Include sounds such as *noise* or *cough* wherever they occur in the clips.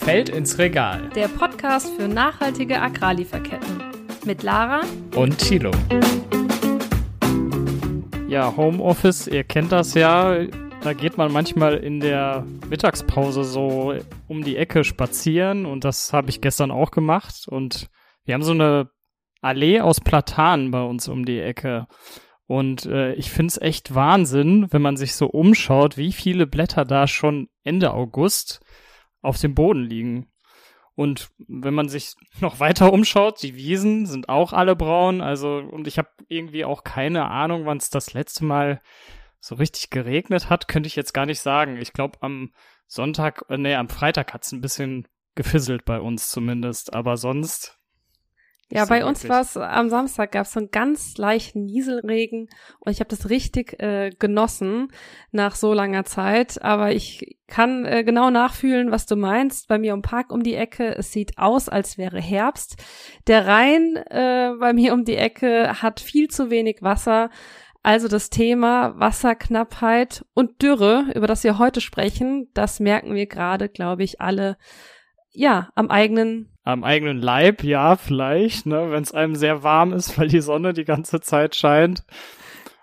Feld ins Regal. Der Podcast für nachhaltige Agrarlieferketten. Mit Lara und Thilo. Ja, Homeoffice, ihr kennt das ja. Da geht man manchmal in der Mittagspause so um die Ecke spazieren und das habe ich gestern auch gemacht. Und wir haben so eine Allee aus Platanen bei uns um die Ecke. Und äh, ich finde es echt Wahnsinn, wenn man sich so umschaut, wie viele Blätter da schon Ende August auf dem Boden liegen. Und wenn man sich *laughs* noch weiter umschaut, die Wiesen sind auch alle braun. Also, und ich habe irgendwie auch keine Ahnung, wann es das letzte Mal so richtig geregnet hat, könnte ich jetzt gar nicht sagen. Ich glaube, am Sonntag, äh, nee, am Freitag hat es ein bisschen gefisselt bei uns zumindest. Aber sonst ja, bei uns war es am Samstag gab es so einen ganz leichten Nieselregen und ich habe das richtig äh, genossen nach so langer Zeit. Aber ich kann äh, genau nachfühlen, was du meinst. Bei mir im Park um die Ecke, es sieht aus, als wäre Herbst. Der Rhein äh, bei mir um die Ecke hat viel zu wenig Wasser. Also das Thema Wasserknappheit und Dürre, über das wir heute sprechen, das merken wir gerade, glaube ich, alle ja, am eigenen am eigenen Leib, ja, vielleicht, ne, wenn es einem sehr warm ist, weil die Sonne die ganze Zeit scheint.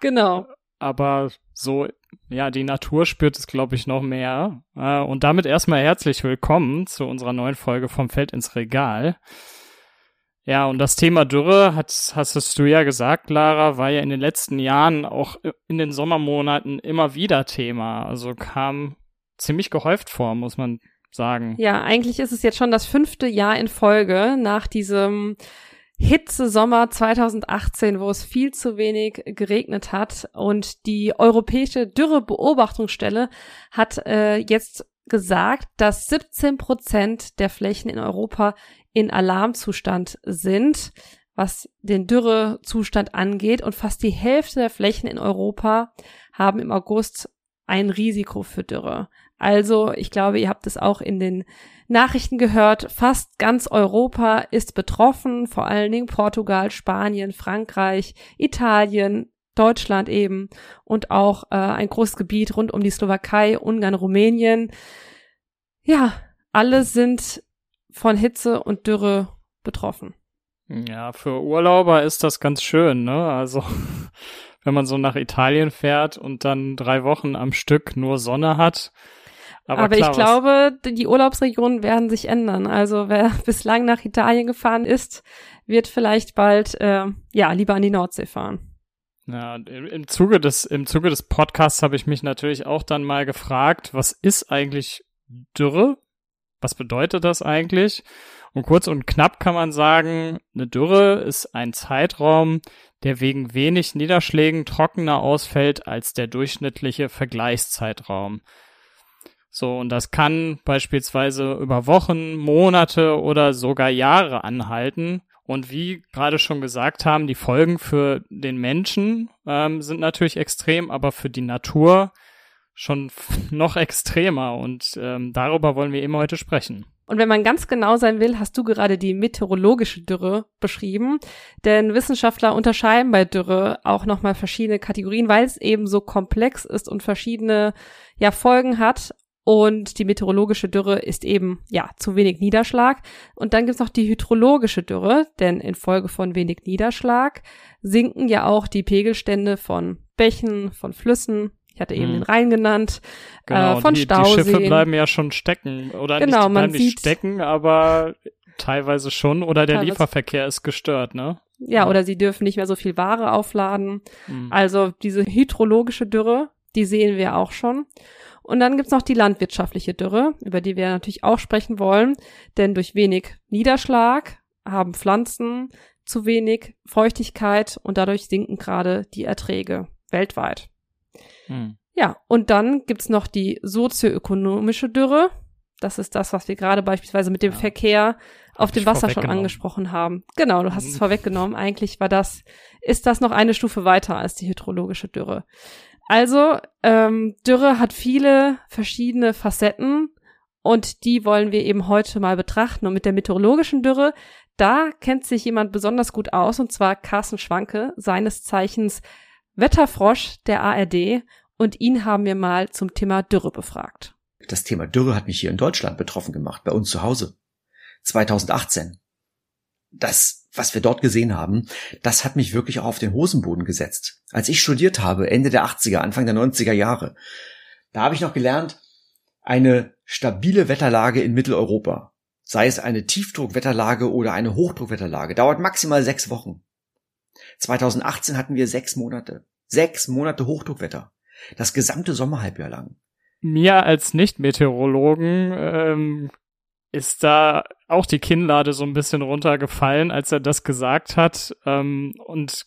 Genau. Aber so, ja, die Natur spürt es, glaube ich, noch mehr. Äh, und damit erstmal herzlich willkommen zu unserer neuen Folge vom Feld ins Regal. Ja, und das Thema Dürre, hat, hast du ja gesagt, Lara, war ja in den letzten Jahren auch in den Sommermonaten immer wieder Thema. Also kam ziemlich gehäuft vor, muss man sagen. Ja, eigentlich ist es jetzt schon das fünfte Jahr in Folge nach diesem Hitze-Sommer 2018, wo es viel zu wenig geregnet hat. Und die Europäische Dürrebeobachtungsstelle hat äh, jetzt gesagt, dass 17 Prozent der Flächen in Europa in Alarmzustand sind, was den Dürrezustand angeht. Und fast die Hälfte der Flächen in Europa haben im August ein Risiko für Dürre. Also, ich glaube, ihr habt es auch in den Nachrichten gehört. Fast ganz Europa ist betroffen, vor allen Dingen Portugal, Spanien, Frankreich, Italien, Deutschland eben und auch äh, ein großes Gebiet rund um die Slowakei, Ungarn, Rumänien. Ja, alle sind von Hitze und Dürre betroffen. Ja, für Urlauber ist das ganz schön, ne? Also, *laughs* wenn man so nach Italien fährt und dann drei Wochen am Stück nur Sonne hat, aber, Aber klar, ich glaube, die Urlaubsregionen werden sich ändern. Also wer *laughs* bislang nach Italien gefahren ist, wird vielleicht bald äh, ja lieber an die Nordsee fahren. Ja, im Zuge des im Zuge des Podcasts habe ich mich natürlich auch dann mal gefragt, was ist eigentlich Dürre? Was bedeutet das eigentlich? Und kurz und knapp kann man sagen, eine Dürre ist ein Zeitraum, der wegen wenig Niederschlägen trockener ausfällt als der durchschnittliche Vergleichszeitraum. So, und das kann beispielsweise über Wochen, Monate oder sogar Jahre anhalten. Und wie gerade schon gesagt haben, die Folgen für den Menschen ähm, sind natürlich extrem, aber für die Natur schon *laughs* noch extremer. Und ähm, darüber wollen wir eben heute sprechen. Und wenn man ganz genau sein will, hast du gerade die meteorologische Dürre beschrieben. Denn Wissenschaftler unterscheiden bei Dürre auch nochmal verschiedene Kategorien, weil es eben so komplex ist und verschiedene ja, Folgen hat. Und die meteorologische Dürre ist eben, ja, zu wenig Niederschlag. Und dann gibt's noch die hydrologische Dürre, denn infolge von wenig Niederschlag sinken ja auch die Pegelstände von Bächen, von Flüssen. Ich hatte eben hm. den Rhein genannt, genau, äh, von die, Stauseen. Die Schiffe bleiben ja schon stecken. Oder genau, nicht, man nicht sieht, stecken, aber teilweise schon. Oder der Lieferverkehr ist gestört, ne? Ja, ja, oder sie dürfen nicht mehr so viel Ware aufladen. Hm. Also diese hydrologische Dürre, die sehen wir auch schon. Und dann gibt's noch die landwirtschaftliche Dürre, über die wir natürlich auch sprechen wollen, denn durch wenig Niederschlag haben Pflanzen zu wenig Feuchtigkeit und dadurch sinken gerade die Erträge weltweit. Hm. Ja, und dann gibt's noch die sozioökonomische Dürre. Das ist das, was wir gerade beispielsweise mit dem ja. Verkehr auf dem Wasser schon angesprochen haben. Genau, du hast es hm. vorweggenommen. Eigentlich war das, ist das noch eine Stufe weiter als die hydrologische Dürre. Also, ähm, Dürre hat viele verschiedene Facetten und die wollen wir eben heute mal betrachten. Und mit der meteorologischen Dürre, da kennt sich jemand besonders gut aus, und zwar Carsten Schwanke, seines Zeichens Wetterfrosch der ARD. Und ihn haben wir mal zum Thema Dürre befragt. das Thema Dürre hat mich hier in Deutschland betroffen gemacht, bei uns zu Hause. 2018. Das, was wir dort gesehen haben, das hat mich wirklich auch auf den Hosenboden gesetzt. Als ich studiert habe, Ende der 80er, Anfang der 90er Jahre, da habe ich noch gelernt, eine stabile Wetterlage in Mitteleuropa, sei es eine Tiefdruckwetterlage oder eine Hochdruckwetterlage, dauert maximal sechs Wochen. 2018 hatten wir sechs Monate. Sechs Monate Hochdruckwetter. Das gesamte Sommerhalbjahr lang. Mir als Nicht-Meteorologen ähm, ist da auch die Kinnlade so ein bisschen runtergefallen, als er das gesagt hat. Ähm, und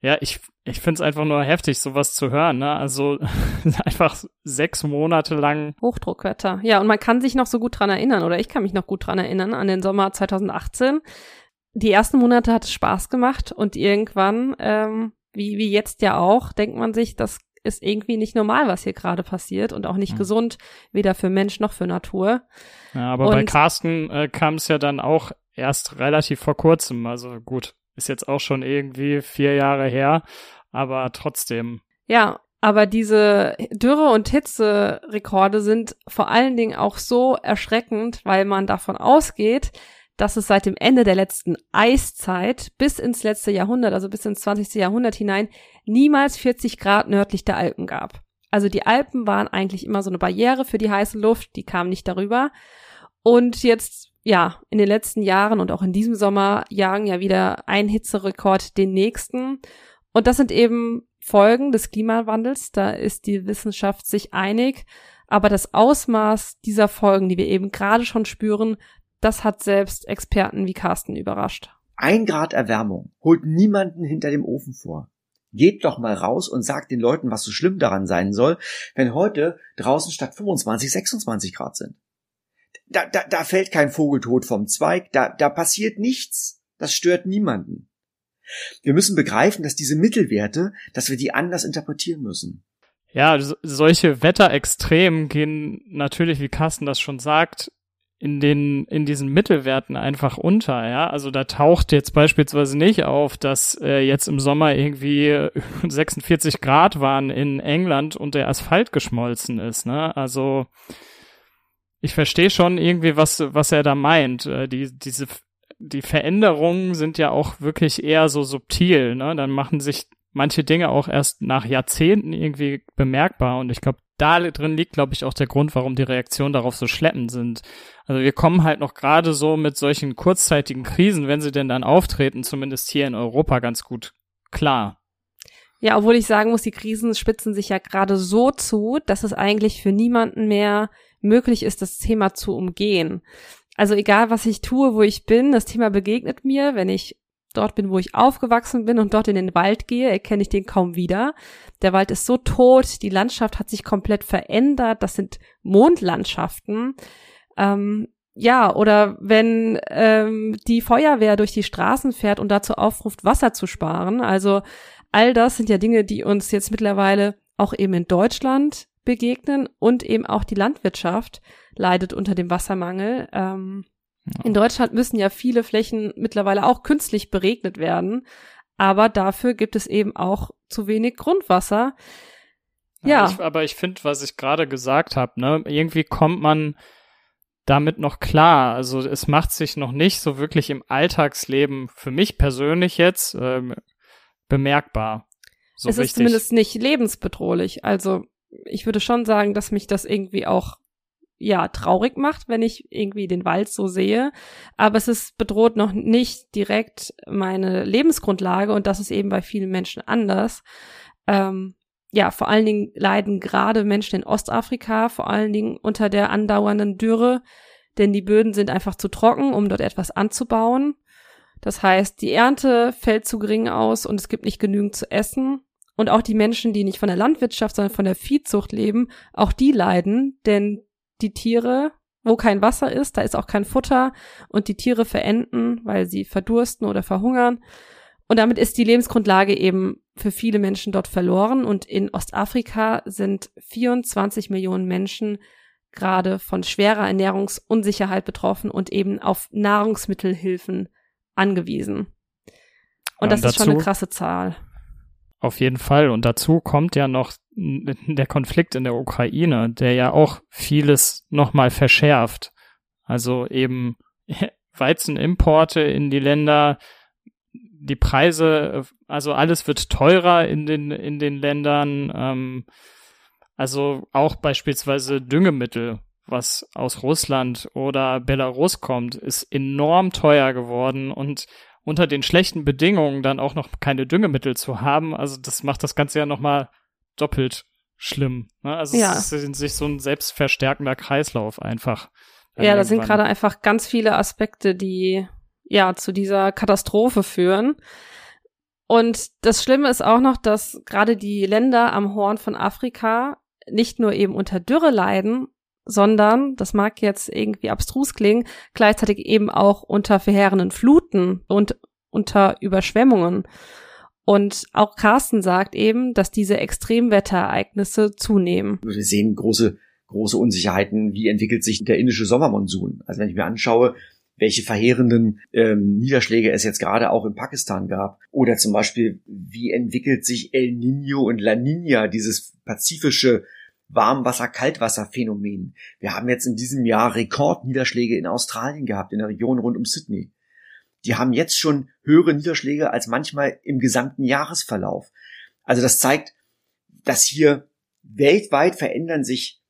ja, ich, ich finde es einfach nur heftig, sowas zu hören. Ne? Also *laughs* einfach sechs Monate lang. Hochdruckwetter. Ja, und man kann sich noch so gut dran erinnern, oder ich kann mich noch gut dran erinnern, an den Sommer 2018. Die ersten Monate hat es Spaß gemacht und irgendwann, ähm, wie, wie jetzt ja auch, denkt man sich, das ist irgendwie nicht normal, was hier gerade passiert und auch nicht mhm. gesund, weder für Mensch noch für Natur. Ja, aber und bei Carsten äh, kam es ja dann auch erst relativ vor kurzem. Also gut, ist jetzt auch schon irgendwie vier Jahre her, aber trotzdem. Ja, aber diese Dürre- und Hitzerekorde sind vor allen Dingen auch so erschreckend, weil man davon ausgeht, dass es seit dem Ende der letzten Eiszeit bis ins letzte Jahrhundert, also bis ins 20. Jahrhundert hinein, niemals 40 Grad nördlich der Alpen gab. Also die Alpen waren eigentlich immer so eine Barriere für die heiße Luft, die kam nicht darüber. Und jetzt, ja, in den letzten Jahren und auch in diesem Sommer jagen ja wieder ein Hitzerekord den nächsten. Und das sind eben Folgen des Klimawandels, da ist die Wissenschaft sich einig. Aber das Ausmaß dieser Folgen, die wir eben gerade schon spüren, das hat selbst Experten wie Carsten überrascht. Ein Grad Erwärmung holt niemanden hinter dem Ofen vor. Geht doch mal raus und sagt den Leuten, was so schlimm daran sein soll, wenn heute draußen statt 25 26 Grad sind. Da, da, da fällt kein Vogel tot vom Zweig, da, da passiert nichts. Das stört niemanden. Wir müssen begreifen, dass diese Mittelwerte, dass wir die anders interpretieren müssen. Ja, solche Wetterextremen gehen natürlich, wie Carsten das schon sagt, in den in diesen Mittelwerten einfach unter, ja. Also da taucht jetzt beispielsweise nicht auf, dass äh, jetzt im Sommer irgendwie *laughs* 46 Grad waren in England und der Asphalt geschmolzen ist, ne? Also ich verstehe schon irgendwie, was was er da meint. Äh, die diese die Veränderungen sind ja auch wirklich eher so subtil, ne? Dann machen sich manche Dinge auch erst nach Jahrzehnten irgendwie bemerkbar und ich glaube, da drin liegt, glaube ich, auch der Grund, warum die Reaktionen darauf so schleppend sind. Also wir kommen halt noch gerade so mit solchen kurzzeitigen Krisen, wenn sie denn dann auftreten, zumindest hier in Europa ganz gut klar. Ja, obwohl ich sagen muss, die Krisen spitzen sich ja gerade so zu, dass es eigentlich für niemanden mehr möglich ist, das Thema zu umgehen. Also egal, was ich tue, wo ich bin, das Thema begegnet mir, wenn ich dort bin, wo ich aufgewachsen bin und dort in den Wald gehe, erkenne ich den kaum wieder. Der Wald ist so tot, die Landschaft hat sich komplett verändert, das sind Mondlandschaften. Ähm, ja, oder wenn ähm, die Feuerwehr durch die Straßen fährt und dazu aufruft, Wasser zu sparen. Also all das sind ja Dinge, die uns jetzt mittlerweile auch eben in Deutschland begegnen und eben auch die Landwirtschaft leidet unter dem Wassermangel. Ähm, in Deutschland müssen ja viele Flächen mittlerweile auch künstlich beregnet werden, aber dafür gibt es eben auch zu wenig Grundwasser. Ja. ja ich, aber ich finde, was ich gerade gesagt habe, ne, irgendwie kommt man damit noch klar. Also es macht sich noch nicht so wirklich im Alltagsleben für mich persönlich jetzt ähm, bemerkbar. So es richtig. ist zumindest nicht lebensbedrohlich. Also ich würde schon sagen, dass mich das irgendwie auch ja, traurig macht, wenn ich irgendwie den Wald so sehe. Aber es ist bedroht noch nicht direkt meine Lebensgrundlage und das ist eben bei vielen Menschen anders. Ähm, ja, vor allen Dingen leiden gerade Menschen in Ostafrika, vor allen Dingen unter der andauernden Dürre, denn die Böden sind einfach zu trocken, um dort etwas anzubauen. Das heißt, die Ernte fällt zu gering aus und es gibt nicht genügend zu essen. Und auch die Menschen, die nicht von der Landwirtschaft, sondern von der Viehzucht leben, auch die leiden, denn die Tiere, wo kein Wasser ist, da ist auch kein Futter und die Tiere verenden, weil sie verdursten oder verhungern. Und damit ist die Lebensgrundlage eben für viele Menschen dort verloren. Und in Ostafrika sind 24 Millionen Menschen gerade von schwerer Ernährungsunsicherheit betroffen und eben auf Nahrungsmittelhilfen angewiesen. Und das dazu, ist schon eine krasse Zahl. Auf jeden Fall. Und dazu kommt ja noch der Konflikt in der Ukraine, der ja auch vieles nochmal verschärft. Also eben *laughs* Weizenimporte in die Länder, die Preise, also alles wird teurer in den, in den Ländern. Ähm, also auch beispielsweise Düngemittel, was aus Russland oder Belarus kommt, ist enorm teuer geworden und unter den schlechten Bedingungen dann auch noch keine Düngemittel zu haben, also das macht das Ganze ja nochmal doppelt schlimm. Ne? Also ja. es ist in sich so ein selbstverstärkender Kreislauf einfach. Ja, da sind gerade einfach ganz viele Aspekte, die ja zu dieser Katastrophe führen. Und das Schlimme ist auch noch, dass gerade die Länder am Horn von Afrika nicht nur eben unter Dürre leiden, sondern, das mag jetzt irgendwie abstrus klingen, gleichzeitig eben auch unter verheerenden Fluten und unter Überschwemmungen. Und auch Carsten sagt eben, dass diese Extremwetterereignisse zunehmen. Wir sehen große, große Unsicherheiten. Wie entwickelt sich der indische Sommermonsun? Also wenn ich mir anschaue, welche verheerenden ähm, Niederschläge es jetzt gerade auch in Pakistan gab. Oder zum Beispiel, wie entwickelt sich El Nino und La Nina, dieses pazifische Warmwasser-Kaltwasser-Phänomen. Wir haben jetzt in diesem Jahr Rekordniederschläge in Australien gehabt, in der Region rund um Sydney. Die haben jetzt schon höhere Niederschläge als manchmal im gesamten Jahresverlauf. Also das zeigt, dass hier weltweit verändern sich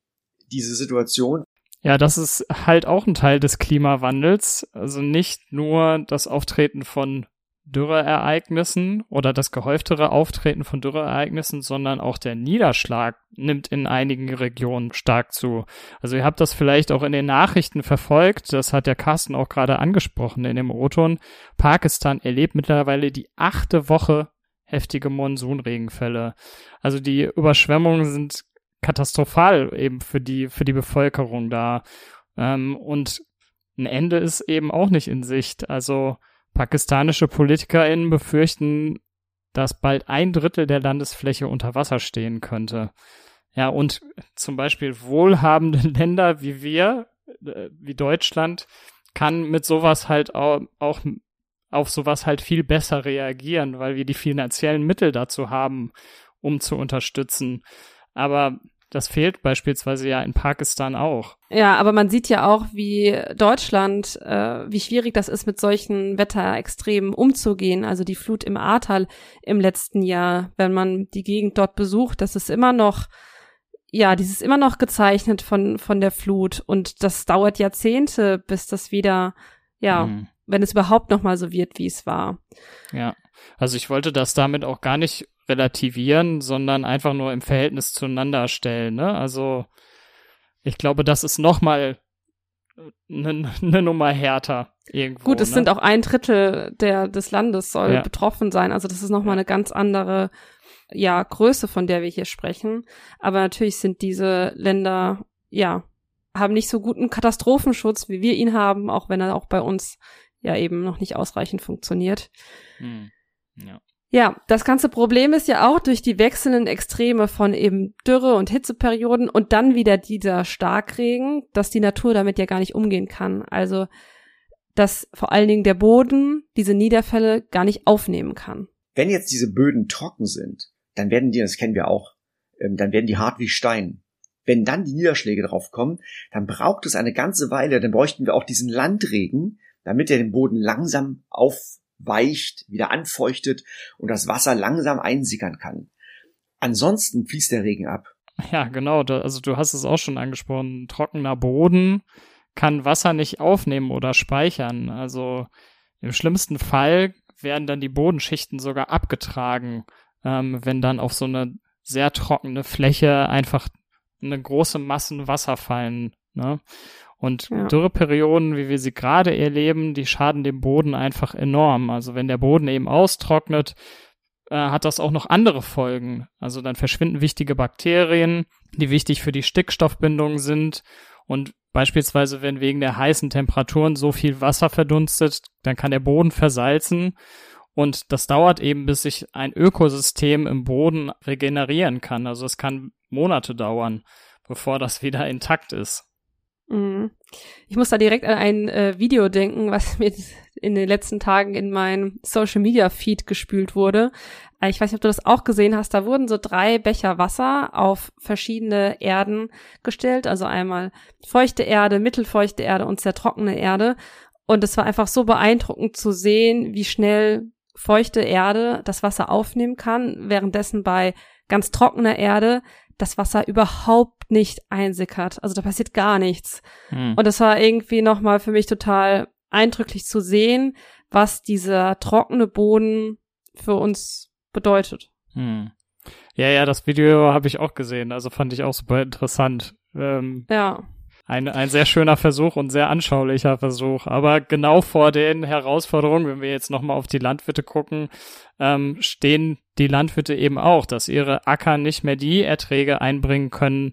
diese Situation. Ja, das ist halt auch ein Teil des Klimawandels. Also nicht nur das Auftreten von Dürreereignissen oder das gehäuftere Auftreten von Dürreereignissen, sondern auch der Niederschlag nimmt in einigen Regionen stark zu. Also ihr habt das vielleicht auch in den Nachrichten verfolgt, das hat der Carsten auch gerade angesprochen in dem Roton. Pakistan erlebt mittlerweile die achte Woche heftige Monsunregenfälle. Also die Überschwemmungen sind katastrophal eben für die, für die Bevölkerung da. Ähm, und ein Ende ist eben auch nicht in Sicht. Also Pakistanische PolitikerInnen befürchten, dass bald ein Drittel der Landesfläche unter Wasser stehen könnte. Ja, und zum Beispiel wohlhabende *laughs* Länder wie wir, äh, wie Deutschland, kann mit sowas halt auch, auch auf sowas halt viel besser reagieren, weil wir die finanziellen Mittel dazu haben, um zu unterstützen. Aber das fehlt beispielsweise ja in Pakistan auch. Ja, aber man sieht ja auch, wie Deutschland, äh, wie schwierig das ist, mit solchen Wetterextremen umzugehen. Also die Flut im Ahrtal im letzten Jahr, wenn man die Gegend dort besucht, das ist immer noch, ja, dieses immer noch gezeichnet von, von der Flut. Und das dauert Jahrzehnte, bis das wieder, ja, mhm. wenn es überhaupt noch mal so wird, wie es war. Ja. Also ich wollte das damit auch gar nicht relativieren, sondern einfach nur im Verhältnis zueinander stellen. Ne? Also ich glaube, das ist noch mal eine ne Nummer härter irgendwo. Gut, es ne? sind auch ein Drittel der, des Landes soll ja. betroffen sein. Also das ist noch mal eine ganz andere ja, Größe, von der wir hier sprechen. Aber natürlich sind diese Länder, ja, haben nicht so guten Katastrophenschutz, wie wir ihn haben, auch wenn er auch bei uns ja eben noch nicht ausreichend funktioniert. Hm. Ja. Ja, das ganze Problem ist ja auch durch die wechselnden Extreme von eben Dürre und Hitzeperioden und dann wieder dieser Starkregen, dass die Natur damit ja gar nicht umgehen kann. Also, dass vor allen Dingen der Boden diese Niederfälle gar nicht aufnehmen kann. Wenn jetzt diese Böden trocken sind, dann werden die, das kennen wir auch, ähm, dann werden die hart wie Stein. Wenn dann die Niederschläge drauf kommen, dann braucht es eine ganze Weile, dann bräuchten wir auch diesen Landregen, damit er den Boden langsam auf weicht, wieder anfeuchtet und das Wasser langsam einsickern kann. Ansonsten fließt der Regen ab. Ja, genau. also du hast es auch schon angesprochen. Trockener Boden kann Wasser nicht aufnehmen oder speichern. Also im schlimmsten Fall werden dann die Bodenschichten sogar abgetragen, ähm, wenn dann auf so eine sehr trockene Fläche einfach eine große Massen Wasser fallen. Ne? Und ja. Dürreperioden, wie wir sie gerade erleben, die schaden dem Boden einfach enorm. Also wenn der Boden eben austrocknet, äh, hat das auch noch andere Folgen. Also dann verschwinden wichtige Bakterien, die wichtig für die Stickstoffbindung sind. Und beispielsweise, wenn wegen der heißen Temperaturen so viel Wasser verdunstet, dann kann der Boden versalzen. Und das dauert eben, bis sich ein Ökosystem im Boden regenerieren kann. Also es kann Monate dauern, bevor das wieder intakt ist. Mhm. Ich muss da direkt an ein äh, Video denken, was *laughs* mir in den letzten Tagen in mein Social Media Feed gespült wurde. Äh, ich weiß nicht, ob du das auch gesehen hast. Da wurden so drei Becher Wasser auf verschiedene Erden gestellt. Also einmal feuchte Erde, mittelfeuchte Erde und sehr trockene Erde. Und es war einfach so beeindruckend zu sehen, wie schnell feuchte Erde das Wasser aufnehmen kann, währenddessen bei ganz trockener Erde das Wasser überhaupt nicht einsickert. Also da passiert gar nichts. Hm. Und das war irgendwie nochmal für mich total eindrücklich zu sehen, was dieser trockene Boden für uns bedeutet. Hm. Ja, ja, das Video habe ich auch gesehen. Also fand ich auch super interessant. Ähm, ja. Ein, ein sehr schöner Versuch und sehr anschaulicher Versuch. Aber genau vor den Herausforderungen, wenn wir jetzt nochmal auf die Landwirte gucken, ähm, stehen die Landwirte eben auch, dass ihre Acker nicht mehr die Erträge einbringen können,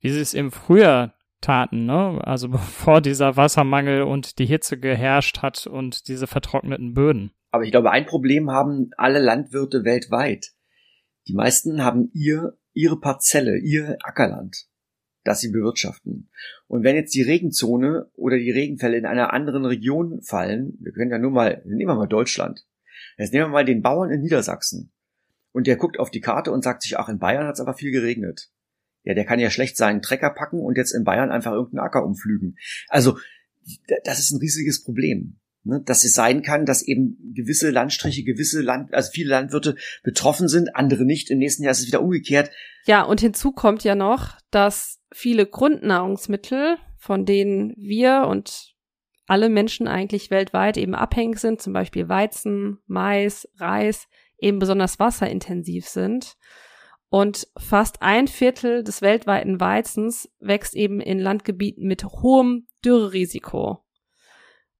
wie sie es im Frühjahr taten, ne? Also *laughs* bevor dieser Wassermangel und die Hitze geherrscht hat und diese vertrockneten Böden. Aber ich glaube, ein Problem haben alle Landwirte weltweit. Die meisten haben ihr, ihre Parzelle, ihr Ackerland das sie bewirtschaften. Und wenn jetzt die Regenzone oder die Regenfälle in einer anderen Region fallen, wir können ja nur mal, nehmen wir mal Deutschland. Jetzt nehmen wir mal den Bauern in Niedersachsen. Und der guckt auf die Karte und sagt sich, ach, in Bayern hat es aber viel geregnet. Ja, der kann ja schlecht seinen Trecker packen und jetzt in Bayern einfach irgendeinen Acker umflügen. Also, das ist ein riesiges Problem ne, dass es sein kann, dass eben gewisse Landstriche, gewisse Land, also viele Landwirte betroffen sind, andere nicht. Im nächsten Jahr ist es wieder umgekehrt. Ja, und hinzu kommt ja noch, dass viele Grundnahrungsmittel, von denen wir und alle Menschen eigentlich weltweit eben abhängig sind, zum Beispiel Weizen, Mais, Reis, eben besonders wasserintensiv sind. Und fast ein Viertel des weltweiten Weizens wächst eben in Landgebieten mit hohem Dürrerisiko.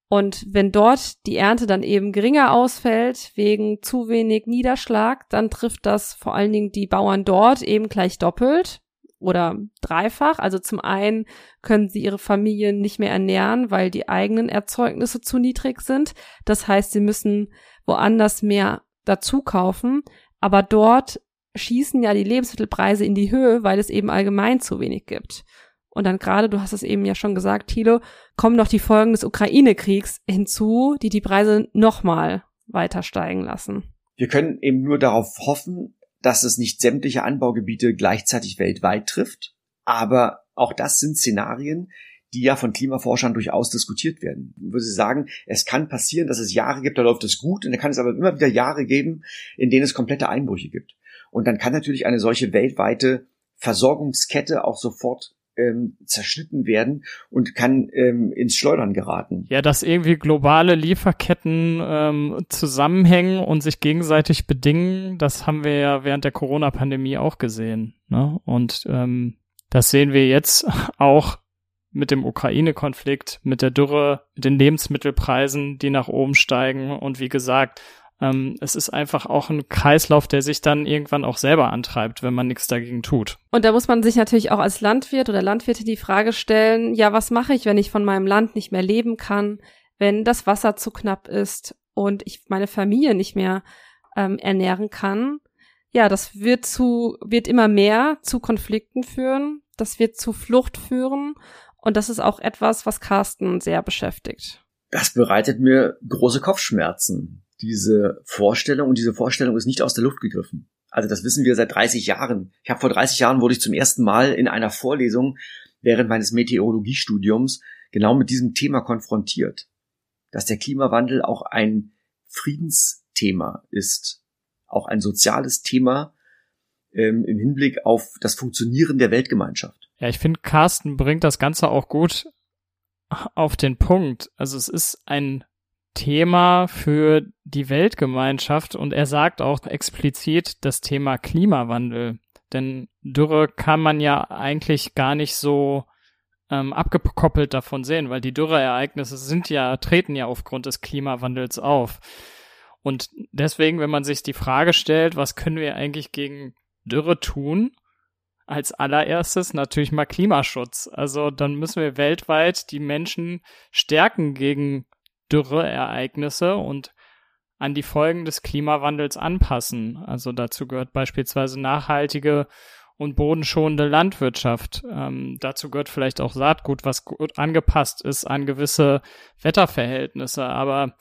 Und wenn dort die Ernte dann eben geringer ausfällt wegen zu wenig Niederschlag, dann trifft das vor allen Dingen die Bauern dort eben gleich doppelt oder dreifach. Also zum einen können sie ihre Familien nicht mehr ernähren, weil die eigenen Erzeugnisse zu niedrig sind. Das heißt, sie müssen woanders mehr dazu kaufen. Aber dort schießen ja die Lebensmittelpreise in die Höhe, weil es eben allgemein zu wenig gibt. Und dann gerade, du hast es eben ja schon gesagt, Thilo, kommen noch die Folgen des Ukraine-Kriegs hinzu, die die Preise nochmal weiter steigen lassen. Wir können eben nur darauf hoffen, dass es nicht sämtliche Anbaugebiete gleichzeitig weltweit trifft. Aber auch das sind Szenarien, die ja von Klimaforschern durchaus diskutiert werden. Ich würde sagen, es kann passieren, dass es Jahre gibt, da läuft es gut, und dann kann es aber immer wieder Jahre geben, in denen es komplette Einbrüche gibt. Und dann kann natürlich eine solche weltweite Versorgungskette auch sofort ähm, zerschnitten werden und kann ähm, ins Schleudern geraten. Ja, dass irgendwie globale Lieferketten ähm, zusammenhängen und sich gegenseitig bedingen, das haben wir ja während der Corona-Pandemie auch gesehen. Ne? Und ähm, das sehen wir jetzt *laughs* auch mit dem Ukraine-Konflikt, mit der Dürre, mit den Lebensmittelpreisen, die nach oben steigen und wie gesagt, ähm, es ist einfach auch ein Kreislauf, der sich dann irgendwann auch selber antreibt, wenn man nichts dagegen tut. Und da muss man sich natürlich auch als Landwirt oder Landwirte die Frage stellen, ja, was mache ich, wenn ich von meinem Land nicht mehr leben kann, wenn das Wasser zu knapp ist und ich meine Familie nicht mehr ähm, ernähren kann? Ja, das wird zu, wird immer mehr zu Konflikten führen. Das wird zu Flucht führen. Und das ist auch etwas, was Carsten sehr beschäftigt. Das bereitet mir große Kopfschmerzen diese Vorstellung und diese Vorstellung ist nicht aus der Luft gegriffen. Also das wissen wir seit 30 Jahren. Ich habe vor 30 Jahren wurde ich zum ersten Mal in einer Vorlesung während meines Meteorologiestudiums genau mit diesem Thema konfrontiert, dass der Klimawandel auch ein Friedensthema ist, auch ein soziales Thema ähm, im Hinblick auf das Funktionieren der Weltgemeinschaft. Ja, ich finde, Carsten bringt das Ganze auch gut auf den Punkt. Also es ist ein Thema für die Weltgemeinschaft und er sagt auch explizit das Thema Klimawandel. Denn Dürre kann man ja eigentlich gar nicht so ähm, abgekoppelt davon sehen, weil die Dürreereignisse sind ja, treten ja aufgrund des Klimawandels auf. Und deswegen, wenn man sich die Frage stellt, was können wir eigentlich gegen Dürre tun? Als allererstes natürlich mal Klimaschutz. Also dann müssen wir weltweit die Menschen stärken gegen Dürreereignisse und an die Folgen des Klimawandels anpassen. Also dazu gehört beispielsweise nachhaltige und bodenschonende Landwirtschaft. Ähm, dazu gehört vielleicht auch Saatgut, was gut angepasst ist an gewisse Wetterverhältnisse. Aber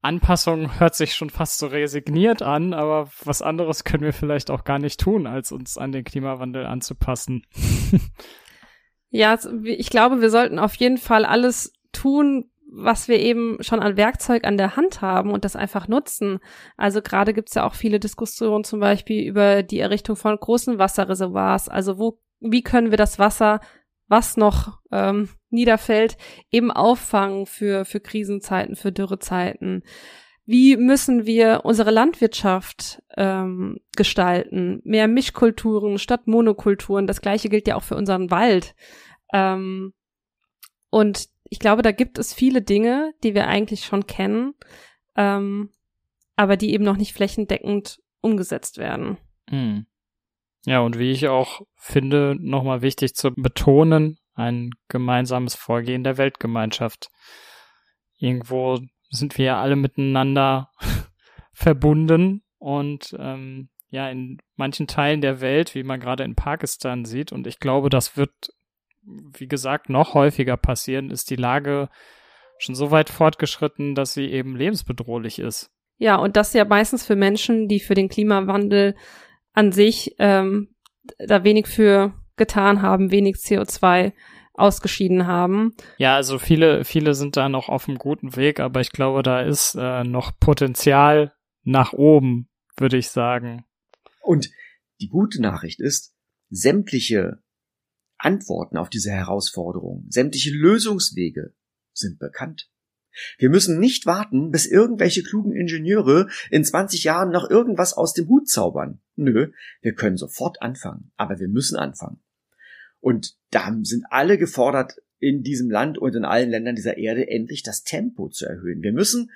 Anpassung hört sich schon fast so resigniert an, aber was anderes *laughs* können wir vielleicht auch gar nicht tun, als uns an den Klimawandel anzupassen. *laughs* ja, ich glaube, wir sollten auf jeden Fall alles tun, was wir eben schon an Werkzeug an der Hand haben und das einfach nutzen. Also gerade gibt's ja auch viele Diskussionen zum Beispiel über die Errichtung von großen Wasserreservoirs. Also wo, wie können wir das Wasser, was noch ähm, niederfällt, eben auffangen für, für Krisenzeiten, für Dürrezeiten? Wie müssen wir unsere Landwirtschaft ähm, gestalten? Mehr Mischkulturen statt Monokulturen. Das gleiche gilt ja auch für unseren Wald. Ähm, und ich glaube, da gibt es viele Dinge, die wir eigentlich schon kennen, ähm, aber die eben noch nicht flächendeckend umgesetzt werden. Hm. Ja, und wie ich auch finde, nochmal wichtig zu betonen, ein gemeinsames Vorgehen der Weltgemeinschaft. Irgendwo sind wir ja alle miteinander *laughs* verbunden und ähm, ja, in manchen Teilen der Welt, wie man gerade in Pakistan sieht, und ich glaube, das wird wie gesagt, noch häufiger passieren, ist die Lage schon so weit fortgeschritten, dass sie eben lebensbedrohlich ist. Ja, und das ja meistens für Menschen, die für den Klimawandel an sich ähm, da wenig für getan haben, wenig CO2 ausgeschieden haben. Ja, also viele, viele sind da noch auf einem guten Weg, aber ich glaube, da ist äh, noch Potenzial nach oben, würde ich sagen. Und die gute Nachricht ist, sämtliche Antworten auf diese Herausforderungen, sämtliche Lösungswege sind bekannt. Wir müssen nicht warten, bis irgendwelche klugen Ingenieure in 20 Jahren noch irgendwas aus dem Hut zaubern. Nö, wir können sofort anfangen, aber wir müssen anfangen. Und da sind alle gefordert, in diesem Land und in allen Ländern dieser Erde endlich das Tempo zu erhöhen. Wir müssen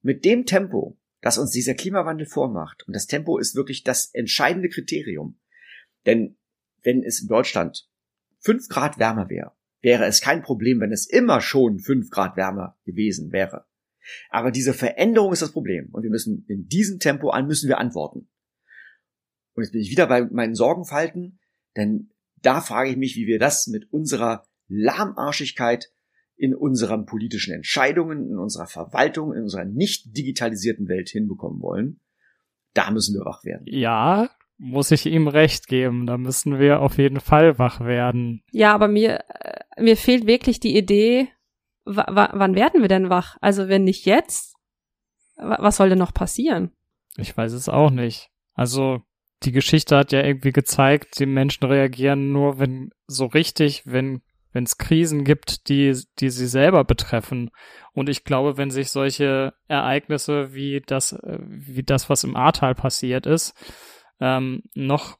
mit dem Tempo, das uns dieser Klimawandel vormacht, und das Tempo ist wirklich das entscheidende Kriterium. Denn wenn es in Deutschland fünf Grad wärmer wäre, wäre es kein Problem, wenn es immer schon fünf Grad wärmer gewesen wäre. Aber diese Veränderung ist das Problem und wir müssen in diesem Tempo an müssen wir antworten. Und jetzt bin ich wieder bei meinen Sorgenfalten, denn da frage ich mich, wie wir das mit unserer Lahmarschigkeit in unseren politischen Entscheidungen, in unserer Verwaltung, in unserer nicht digitalisierten Welt hinbekommen wollen. Da müssen wir wach werden. Ja, muss ich ihm recht geben. Da müssen wir auf jeden Fall wach werden. Ja, aber mir, äh, mir fehlt wirklich die Idee, wann werden wir denn wach? Also wenn nicht jetzt, was soll denn noch passieren? Ich weiß es auch nicht. Also die Geschichte hat ja irgendwie gezeigt, die Menschen reagieren nur, wenn so richtig, wenn wenn es Krisen gibt, die die sie selber betreffen. Und ich glaube, wenn sich solche Ereignisse wie das äh, wie das, was im Ahrtal passiert ist, ähm, noch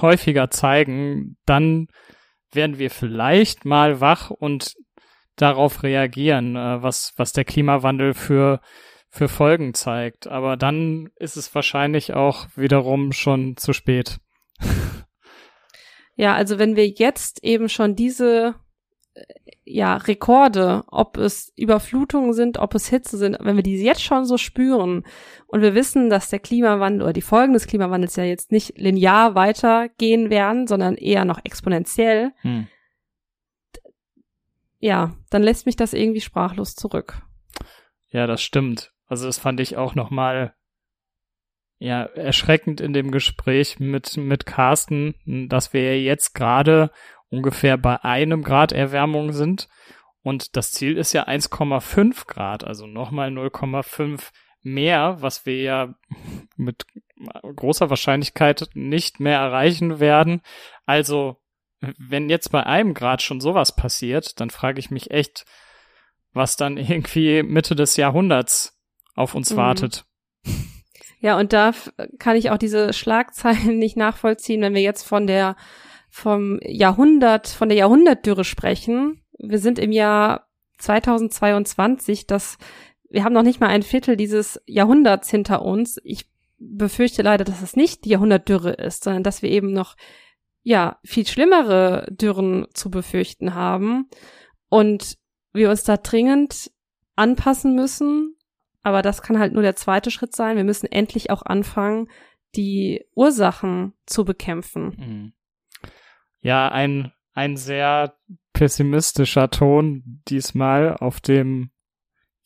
häufiger zeigen, dann werden wir vielleicht mal wach und darauf reagieren, äh, was, was der Klimawandel für, für Folgen zeigt. Aber dann ist es wahrscheinlich auch wiederum schon zu spät. *laughs* Ja, also wenn wir jetzt eben schon diese ja, Rekorde, ob es Überflutungen sind, ob es Hitze sind, wenn wir diese jetzt schon so spüren und wir wissen, dass der Klimawandel oder die Folgen des Klimawandels ja jetzt nicht linear weitergehen werden, sondern eher noch exponentiell, hm. ja, dann lässt mich das irgendwie sprachlos zurück. Ja, das stimmt. Also das fand ich auch nochmal ja, erschreckend in dem Gespräch mit, mit Carsten, dass wir jetzt gerade ungefähr bei einem Grad Erwärmung sind. Und das Ziel ist ja 1,5 Grad, also nochmal 0,5 mehr, was wir ja *laughs* mit großer Wahrscheinlichkeit nicht mehr erreichen werden. Also, wenn jetzt bei einem Grad schon sowas passiert, dann frage ich mich echt, was dann irgendwie Mitte des Jahrhunderts auf uns mhm. wartet. Ja, und da kann ich auch diese Schlagzeilen *laughs* nicht nachvollziehen, wenn wir jetzt von der vom Jahrhundert, von der Jahrhundertdürre sprechen. Wir sind im Jahr 2022, das, wir haben noch nicht mal ein Viertel dieses Jahrhunderts hinter uns. Ich befürchte leider, dass es nicht die Jahrhundertdürre ist, sondern dass wir eben noch, ja, viel schlimmere Dürren zu befürchten haben und wir uns da dringend anpassen müssen. Aber das kann halt nur der zweite Schritt sein. Wir müssen endlich auch anfangen, die Ursachen zu bekämpfen. Mhm. Ja, ein, ein sehr pessimistischer Ton diesmal, auf dem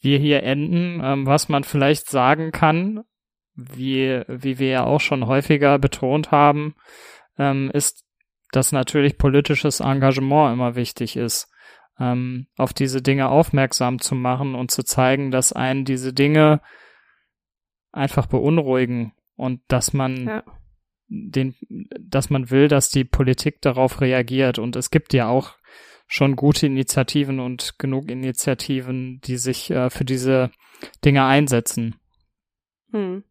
wir hier enden. Ähm, was man vielleicht sagen kann, wie, wie wir ja auch schon häufiger betont haben, ähm, ist, dass natürlich politisches Engagement immer wichtig ist, ähm, auf diese Dinge aufmerksam zu machen und zu zeigen, dass einen diese Dinge einfach beunruhigen und dass man ja. Den, dass man will, dass die Politik darauf reagiert. Und es gibt ja auch schon gute Initiativen und genug Initiativen, die sich äh, für diese Dinge einsetzen. Hm.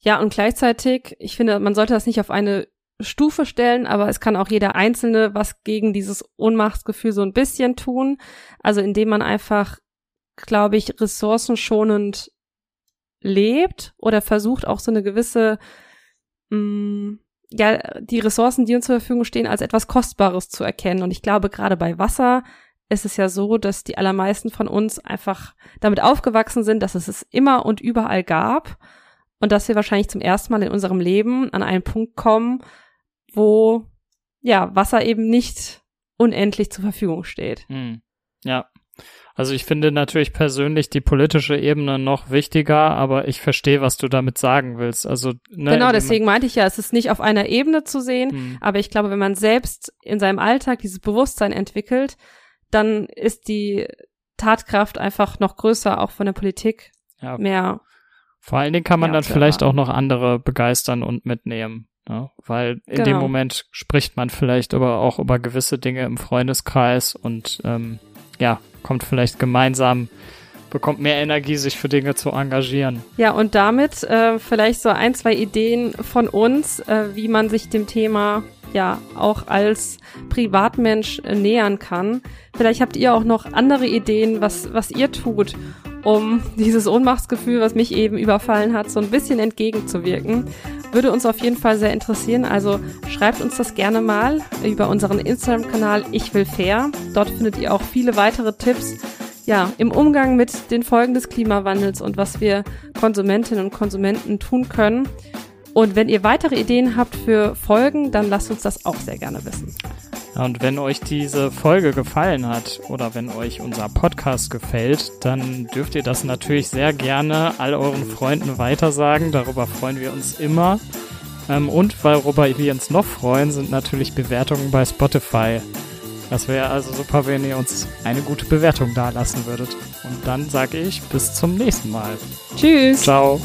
Ja, und gleichzeitig, ich finde, man sollte das nicht auf eine Stufe stellen, aber es kann auch jeder Einzelne was gegen dieses Ohnmachtsgefühl so ein bisschen tun. Also indem man einfach, glaube ich, ressourcenschonend lebt oder versucht auch so eine gewisse, mh, mm, ja, die Ressourcen, die uns zur Verfügung stehen, als etwas Kostbares zu erkennen. Und ich glaube, gerade bei Wasser ist es ja so, dass die allermeisten von uns einfach damit aufgewachsen sind, dass es es immer und überall gab und dass wir wahrscheinlich zum ersten Mal in unserem Leben an einen Punkt kommen, wo ja Wasser eben nicht unendlich zur Verfügung steht. Hm. Ja. Also ich finde natürlich persönlich die politische Ebene noch wichtiger, aber ich verstehe, was du damit sagen willst. Also ne, genau, deswegen meinte ich ja, es ist nicht auf einer Ebene zu sehen, hm. aber ich glaube, wenn man selbst in seinem Alltag dieses Bewusstsein entwickelt, dann ist die Tatkraft einfach noch größer, auch von der Politik ja. mehr. Vor allen Dingen kann man ja, dann vielleicht auch noch andere begeistern und mitnehmen. Ne? Weil in genau. dem Moment spricht man vielleicht aber auch über gewisse Dinge im Freundeskreis und ähm, ja, kommt vielleicht gemeinsam, bekommt mehr Energie, sich für Dinge zu engagieren. Ja, und damit äh, vielleicht so ein, zwei Ideen von uns, äh, wie man sich dem Thema ja auch als Privatmensch äh, nähern kann. Vielleicht habt ihr auch noch andere Ideen, was, was ihr tut, um dieses Ohnmachtsgefühl, was mich eben überfallen hat, so ein bisschen entgegenzuwirken. Würde uns auf jeden Fall sehr interessieren. Also schreibt uns das gerne mal über unseren Instagram-Kanal Ich will fair. Dort findet ihr auch viele weitere Tipps ja, im Umgang mit den Folgen des Klimawandels und was wir Konsumentinnen und Konsumenten tun können. Und wenn ihr weitere Ideen habt für Folgen, dann lasst uns das auch sehr gerne wissen. Und wenn euch diese Folge gefallen hat oder wenn euch unser Podcast gefällt, dann dürft ihr das natürlich sehr gerne all euren Freunden weitersagen. Darüber freuen wir uns immer. Ähm, und worüber wir uns noch freuen, sind natürlich Bewertungen bei Spotify. Das wäre also super, wenn ihr uns eine gute Bewertung dalassen würdet. Und dann sage ich bis zum nächsten Mal. Tschüss. Ciao.